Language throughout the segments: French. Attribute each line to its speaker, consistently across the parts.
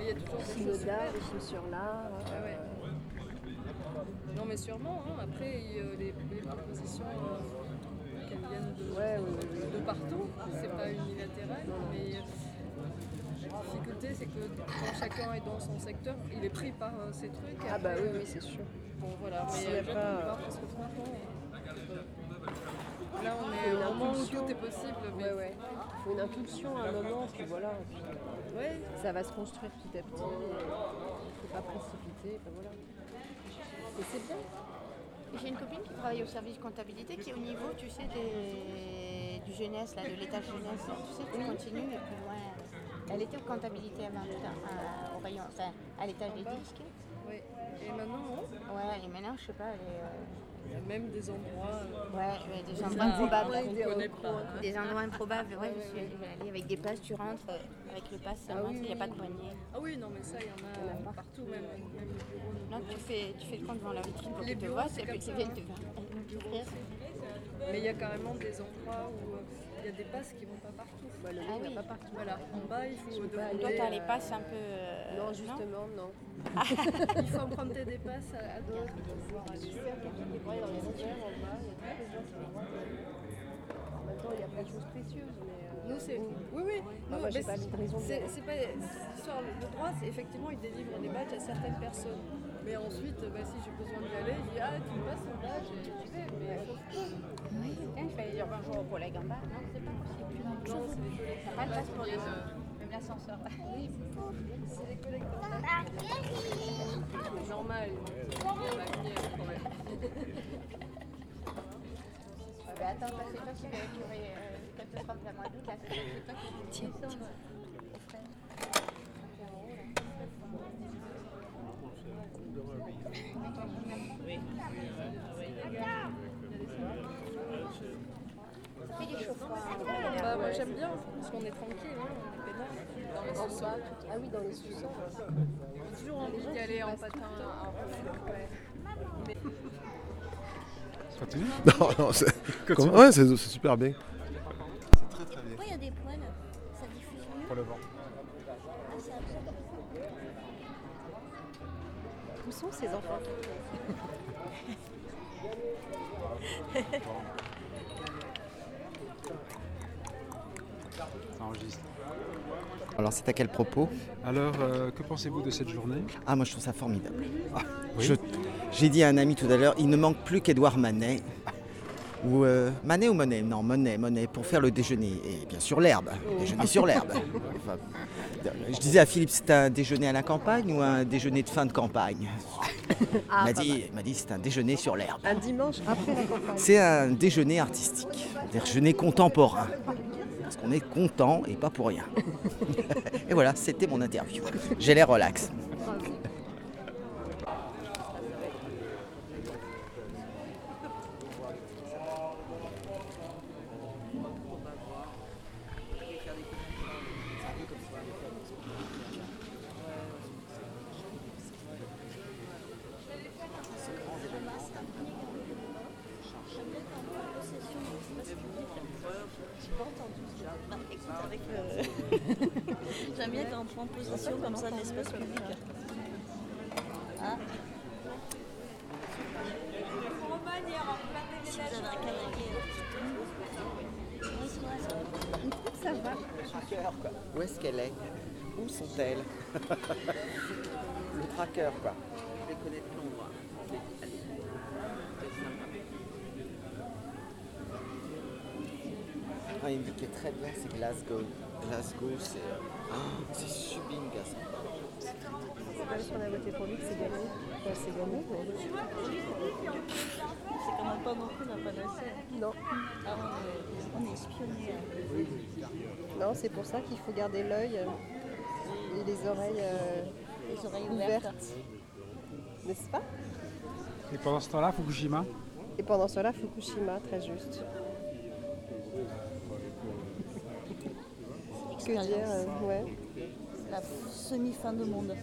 Speaker 1: il y a toujours des choses super.
Speaker 2: des sur l'art.
Speaker 1: Ah ouais. Non mais sûrement, hein. après euh, les, les propositions, euh, qu'elles viennent de,
Speaker 2: Ouais,
Speaker 1: de partout, c'est pas unilatéral, mais euh, la difficulté c'est que quand chacun est dans son secteur, il est pris par euh, ces trucs.
Speaker 2: Ah bah oui,
Speaker 1: euh,
Speaker 2: oui, c'est sûr.
Speaker 1: Bon voilà, mais
Speaker 2: y a
Speaker 1: euh,
Speaker 2: pas-
Speaker 1: parce que franchement, euh, là on est au moment où tout est possible, mais
Speaker 2: Ouais, ouais. Il faut une impulsion à un moment, puis voilà. puis,
Speaker 1: ouais,
Speaker 2: ça va se construire petit à petit. Il ne faut pas précipiter. ben voilà. Et c'est bien.
Speaker 3: J'ai une copine qui travaille au service comptabilité qui est au niveau, tu sais, des, du jeunesse, là, de l'étage jeunesse. Tu sais, tu continues et plus loin. Elle était au comptabilité avant, à- au rayon, enfin, à l'étage des disques.
Speaker 1: ouais. Et maintenant, hein,
Speaker 3: Ouais, et maintenant, je sais pas, elle est, euh,
Speaker 1: il y a même des endroits. euh,
Speaker 3: ouais, ouais, des endroits improbables.
Speaker 2: des.
Speaker 3: Des endroits improbables, ouais, je suis allée avec des passes, tu rentres avec le pass seulement,
Speaker 2: oui,
Speaker 3: il n'y a pas de poignée.
Speaker 1: Ah oui, non mais ça, il y en a,
Speaker 2: Il y en a partout.
Speaker 1: même, même
Speaker 3: tu fais, tu fais le compte devant la vitrine pour
Speaker 1: Les
Speaker 3: qu'ils te voient,
Speaker 1: c'est ça,
Speaker 3: ils viennent
Speaker 1: hein.
Speaker 3: te voir.
Speaker 1: Mais il y a carrément des endroits où y a des passes qui vont pas partout.
Speaker 2: Bah, le
Speaker 3: Ah oui.
Speaker 2: va pas partout.
Speaker 1: Voilà, en bas, il faut demander,
Speaker 3: Toi, tu as les
Speaker 1: euh,
Speaker 3: passes un peu. euh,
Speaker 2: Non, justement, non.
Speaker 1: Il faut emprunter des passes à, d'autres pour pouvoir aller.
Speaker 2: Dans les hôtels, en bas, il y a gens qui Maintenant, il y a plein de choses précieuses, mais. Euh,
Speaker 1: Nous, c'est. Oui, oui.
Speaker 2: Ah,
Speaker 1: nous, c'est- pas. cette histoire, le droit, c'est effectivement, ils délivrent des badges à certaines personnes. Mais ensuite, bah, si j'ai besoin d'y aller, je dis Ah, tu me passes ton badge et j'y vais. Mais sauf que-
Speaker 3: Oui, tiens, je vais aller dire bonjour aux collègues en bas. Non, c'est pas possible.
Speaker 1: non, c'est les collègues.
Speaker 3: Pas de place pour les Même l'ascenseur.
Speaker 1: Oui, c'est les collègues comme ça. C'est normal.
Speaker 3: Ah bah attends, tu tu euh, tu c'est toi qui tiens ça. Des chauffoirs.
Speaker 1: Bah, moi, j'aime bien parce qu'on est tranquille, hein, on est pédale. Dans les
Speaker 2: En
Speaker 1: sous-sols.
Speaker 2: Ah oui, dans les sous-sols.
Speaker 1: J'ai toujours envie d'y aller en patin. en roller, ouais.
Speaker 4: Continue.
Speaker 5: Non, non, c'est ouais, c'est c'est super bien.
Speaker 4: C'est très très bien
Speaker 6: Pourquoi il y a des poils Ça diffuse mieux
Speaker 4: pour le vent.
Speaker 6: Ah.
Speaker 2: Où sont ces enfants?
Speaker 4: Ça enregistre.
Speaker 7: Alors c'est à quel propos?
Speaker 4: Alors, euh, que pensez-vous de cette journée?
Speaker 7: Ah moi je trouve ça formidable.
Speaker 4: oui.
Speaker 7: Je- J'ai dit à un ami tout à l'heure, il ne manque plus qu'Edouard Manet. Ou euh, Manet ou Monet Non, Monet, Monet, pour faire le déjeuner. Et bien sûr l'herbe. Déjeuner sur l'herbe. Enfin, je disais à Philippe, c'est un déjeuner à la campagne ou un déjeuner de fin de campagne?
Speaker 2: Ah,
Speaker 7: Il m'a dit, il m'a dit c'est un déjeuner sur l'herbe.
Speaker 2: Un dimanche après la campagne.
Speaker 7: C'est un déjeuner artistique, un déjeuner contemporain. Parce qu'on est content et pas pour rien. et voilà, c'était mon interview. J'ai l'air relax.
Speaker 6: J'aime bien quand on prend position comme ça de l'espace public. Ah. Si vous avez un
Speaker 2: Ça va.
Speaker 7: Où est-ce qu'elle est? Où sont-elles? Le tracker, quoi. Je les connais de nom, moi. Ah, il me dit qu'il est très bien, c'est Glasgow. Glasgow, c'est ah, c'est sublime, Glasgow.
Speaker 2: C'est pas sur la voté pour lui que c'est gagné. Enfin, c'est gagné, mais...
Speaker 6: c'est quand même pas non plus la panacée.
Speaker 2: Non.
Speaker 6: Ah, on est, on est espionné.
Speaker 2: Non, c'est pour ça qu'il faut garder l'œil euh, et les oreilles euh,
Speaker 6: Les oreilles ouvertes.
Speaker 2: ouvertes. N'est-ce pas?
Speaker 4: Et pendant ce temps-là, Fukushima?
Speaker 2: Et pendant cela, Fukushima, très juste. Que dire euh, ouais.
Speaker 6: La semi-fin de monde.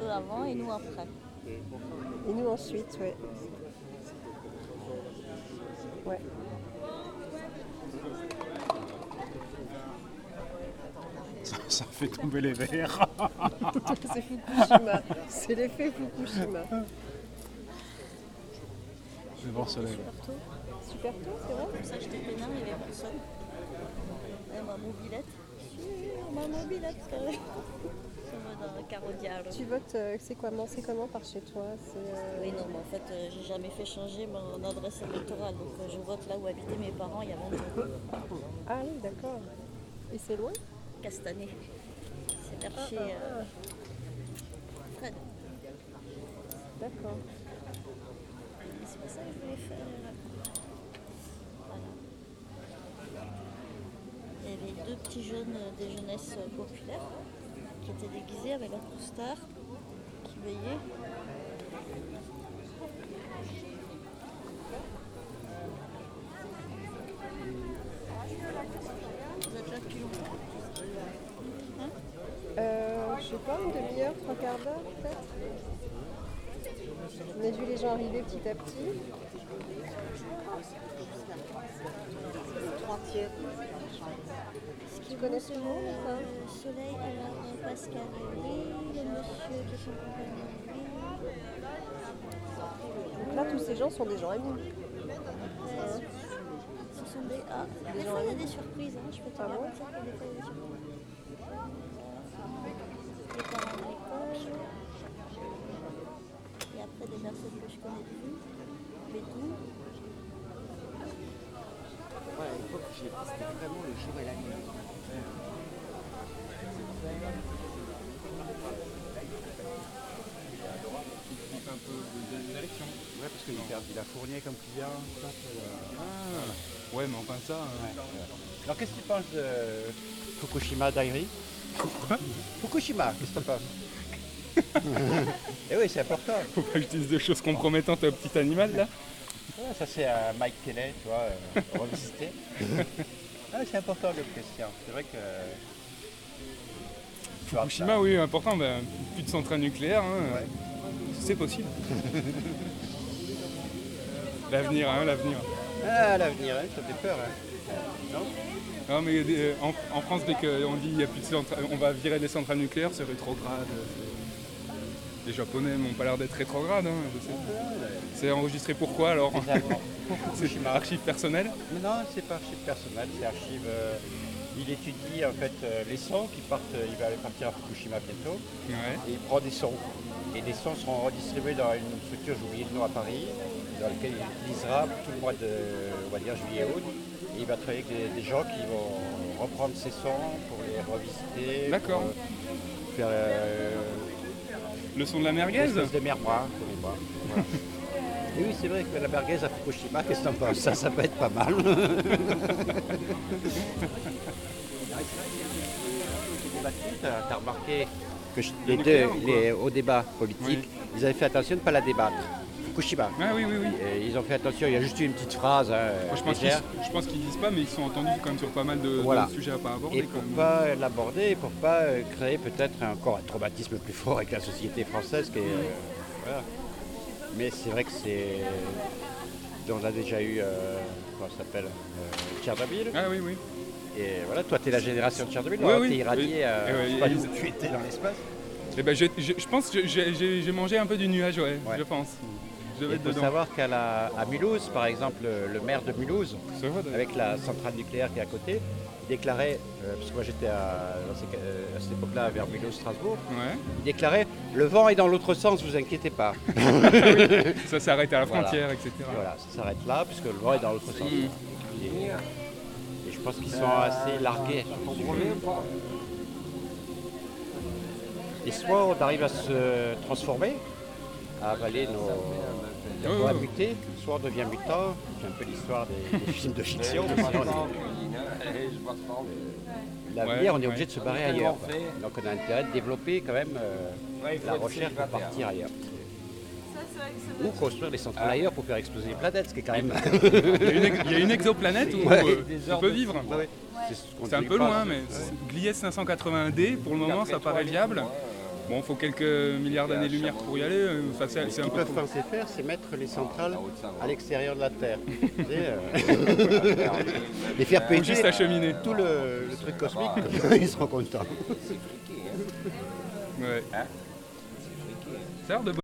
Speaker 6: Eux avant et nous après.
Speaker 2: Et nous ensuite, ouais. Ouais.
Speaker 4: Ça fait tomber les verres.
Speaker 2: c'est Fukushima. C'est l'effet Fukushima.
Speaker 4: Le vent soleil.
Speaker 6: Super tôt.
Speaker 2: Super tôt, c'est vrai
Speaker 6: Comme ça, j'étais peinard, il n'y avait personne. Et ma mobilette. Sur ma mobilette. Dans.
Speaker 2: Tu votes, euh, c'est comment, c'est comment par chez toi C'est, euh,
Speaker 6: Oui, non, mais en fait, euh, j'ai jamais fait changer mon adresse électorale. Donc, euh, je vote là où habitaient mes parents il y a longtemps.
Speaker 2: Ah oui, d'accord. Et c'est loin?
Speaker 6: Castanet. C'est vers chez
Speaker 2: ah,
Speaker 6: Fred.
Speaker 2: D'accord.
Speaker 6: C'est pour ça que je voulais faire. euh, Voilà. Il y avait deux petits jeunes euh, des jeunesses euh, populaires qui étaient déguisés avec leur costard qui veillaient.
Speaker 2: Euh, je sais pas, une demi-heure, trois quarts d'heure peut-être On a vu les gens arriver petit à petit. Trois tiers. Tu connais ce nom ou pas?
Speaker 6: Euh, Soleil, alors euh, Pascal, oui, les monsieur qui oui.
Speaker 2: Donc là, tous ces gens sont des gens amis.
Speaker 6: Euh, ce sont des. Ah, des,
Speaker 2: gens
Speaker 6: fois il y a des surprises, hein, je peux te
Speaker 2: Ah
Speaker 6: des fois il y a des surprises. Les parents de l'école. Et après des personnes que je connais plus tout.
Speaker 7: Ouais, à l'époque, j'ai- c'était vraiment le jour et la nuit.
Speaker 4: un peu.
Speaker 8: Ouais, parce qu'il a, il a fourni comme client. ça, c'est, euh,
Speaker 4: Ah, ouais, mais enfin ça. euh,
Speaker 8: Alors, qu'est-ce que tu penses de Fukushima Dairy Fukushima, qu'est-ce que tu penses? Eh oui, c'est important.
Speaker 4: Faut pas que je dise des choses compromettantes au petit animal là.
Speaker 8: Ouais, ça, c'est euh, Mike Kelly, tu vois, euh, revisité. ah, c'est important comme question. C'est vrai que.
Speaker 4: Fukushima, oui, important. Ben, plus de centrale nucléaire, hein,
Speaker 8: Ouais.
Speaker 4: c'est possible. l'avenir, hein, l'avenir.
Speaker 8: Ah, l'avenir, hein, ça fait peur. Hein. Non
Speaker 4: Non, mais euh, en, en France, dès qu'on dit il y a plus de centrales, on va virer les centrales nucléaires, c'est rétrograde. Les Japonais n'ont pas l'air d'être rétrogrades, hein, je sais. C'est enregistré pourquoi alors. C'est archive personnelle?
Speaker 8: Mais non, c'est pas archive personnel, c'est archive. euh, il étudie en fait euh, les sons qui partent. euh, il va aller partir à Fukushima bientôt.
Speaker 4: Ouais.
Speaker 8: Et il prend des sons. Et les sons seront redistribués dans une structure, j'ai oublié le nom à Paris, dans laquelle il utilisera tout le mois de, on va dire, juillet-août. Et il va travailler avec des, des gens qui vont reprendre ces sons pour les revisiter.
Speaker 4: D'accord.
Speaker 8: Faire euh,
Speaker 4: Le son de la merguez
Speaker 8: espèce de bras. Voilà. Et oui, c'est vrai que la merguez à Fukushima, qu'est-ce que t'en penses? Ça, ça peut être pas mal. T'as remarqué que je- les deux, les- au débat politique,
Speaker 4: Oui.
Speaker 8: ils avaient fait attention de ne pas la débattre. Fukushima.
Speaker 4: Ah oui, oui, oui.
Speaker 8: Et ils ont fait attention, il y a juste eu une petite phrase hein,
Speaker 4: Moi, je pense qu'ils qu'ils disent pas, mais ils sont entendus quand même sur pas mal de, sujets à pas aborder.
Speaker 8: Et pour
Speaker 4: même.
Speaker 8: pas l'aborder, pour pas euh, créer peut-être encore un traumatisme plus fort avec la société française. Qui est, euh, voilà. Mais c'est vrai que c'est. On a déjà eu, euh, comment ça s'appelle euh, Tchernobyl.
Speaker 4: Ah oui, oui.
Speaker 8: Et voilà, toi, tu es la génération de Tchernobyl,
Speaker 4: Oui, oui.
Speaker 8: irradié
Speaker 4: ouais,
Speaker 8: pas
Speaker 4: et
Speaker 8: d'où
Speaker 4: ils-
Speaker 8: tu étais dans l'espace.
Speaker 4: Eh ben, je, je- je pense que j'ai mangé un peu du nuage, ouais,
Speaker 8: Ouais.
Speaker 4: je pense.
Speaker 8: Il faut
Speaker 4: dedans.
Speaker 8: savoir qu'à à Mulhouse, par exemple, le, le maire de Mulhouse,
Speaker 4: vrai,
Speaker 8: avec la centrale nucléaire qui est à côté, il déclarait, euh, parce que moi j'étais à, euh, à cette époque-là vers Mulhouse, Strasbourg,
Speaker 4: Ouais.
Speaker 8: il déclarait le vent est dans l'autre sens, vous inquiétez pas.
Speaker 4: Ça s'est arrêté à la
Speaker 8: Voilà.
Speaker 4: frontière, etc.
Speaker 8: Voilà, ça s'arrête là, puisque le vent est dans l'autre sens. Et, et je pense qu'ils sont assez largués. Et soit on arrive à se transformer, à avaler nos,
Speaker 4: Ouais.
Speaker 8: muter, soit on devient mutant. C'est un peu l'histoire des, des films de fiction. L'avenir, on est
Speaker 4: Ouais,
Speaker 8: obligé de se barrer ailleurs. quoi. Donc on a intérêt de développer quand même euh, la recherche pour partir ailleurs. Ou construire des centrales ailleurs pour faire exploser les planètes, ce qui est quand même.
Speaker 4: Il y a une, ex- il y a une exoplanète où
Speaker 8: Ouais.
Speaker 4: euh, on peut vivre.
Speaker 8: Ouais. C'est ce
Speaker 4: un peu
Speaker 8: pas.
Speaker 4: loin, mais Gliese 580D, pour le moment, ça paraît viable. Bon, il faut quelques milliards d'années-lumière pour y aller. euh, Enfin, c'est
Speaker 8: Ce qu'ils
Speaker 4: peu
Speaker 8: peuvent penser faire, c'est mettre les centrales à l'extérieur de la Terre. Euh, Les faire péter
Speaker 4: juste la cheminée.
Speaker 8: tout le, le truc cosmique, ils seront contents.
Speaker 4: Ouais. Ça a l'air de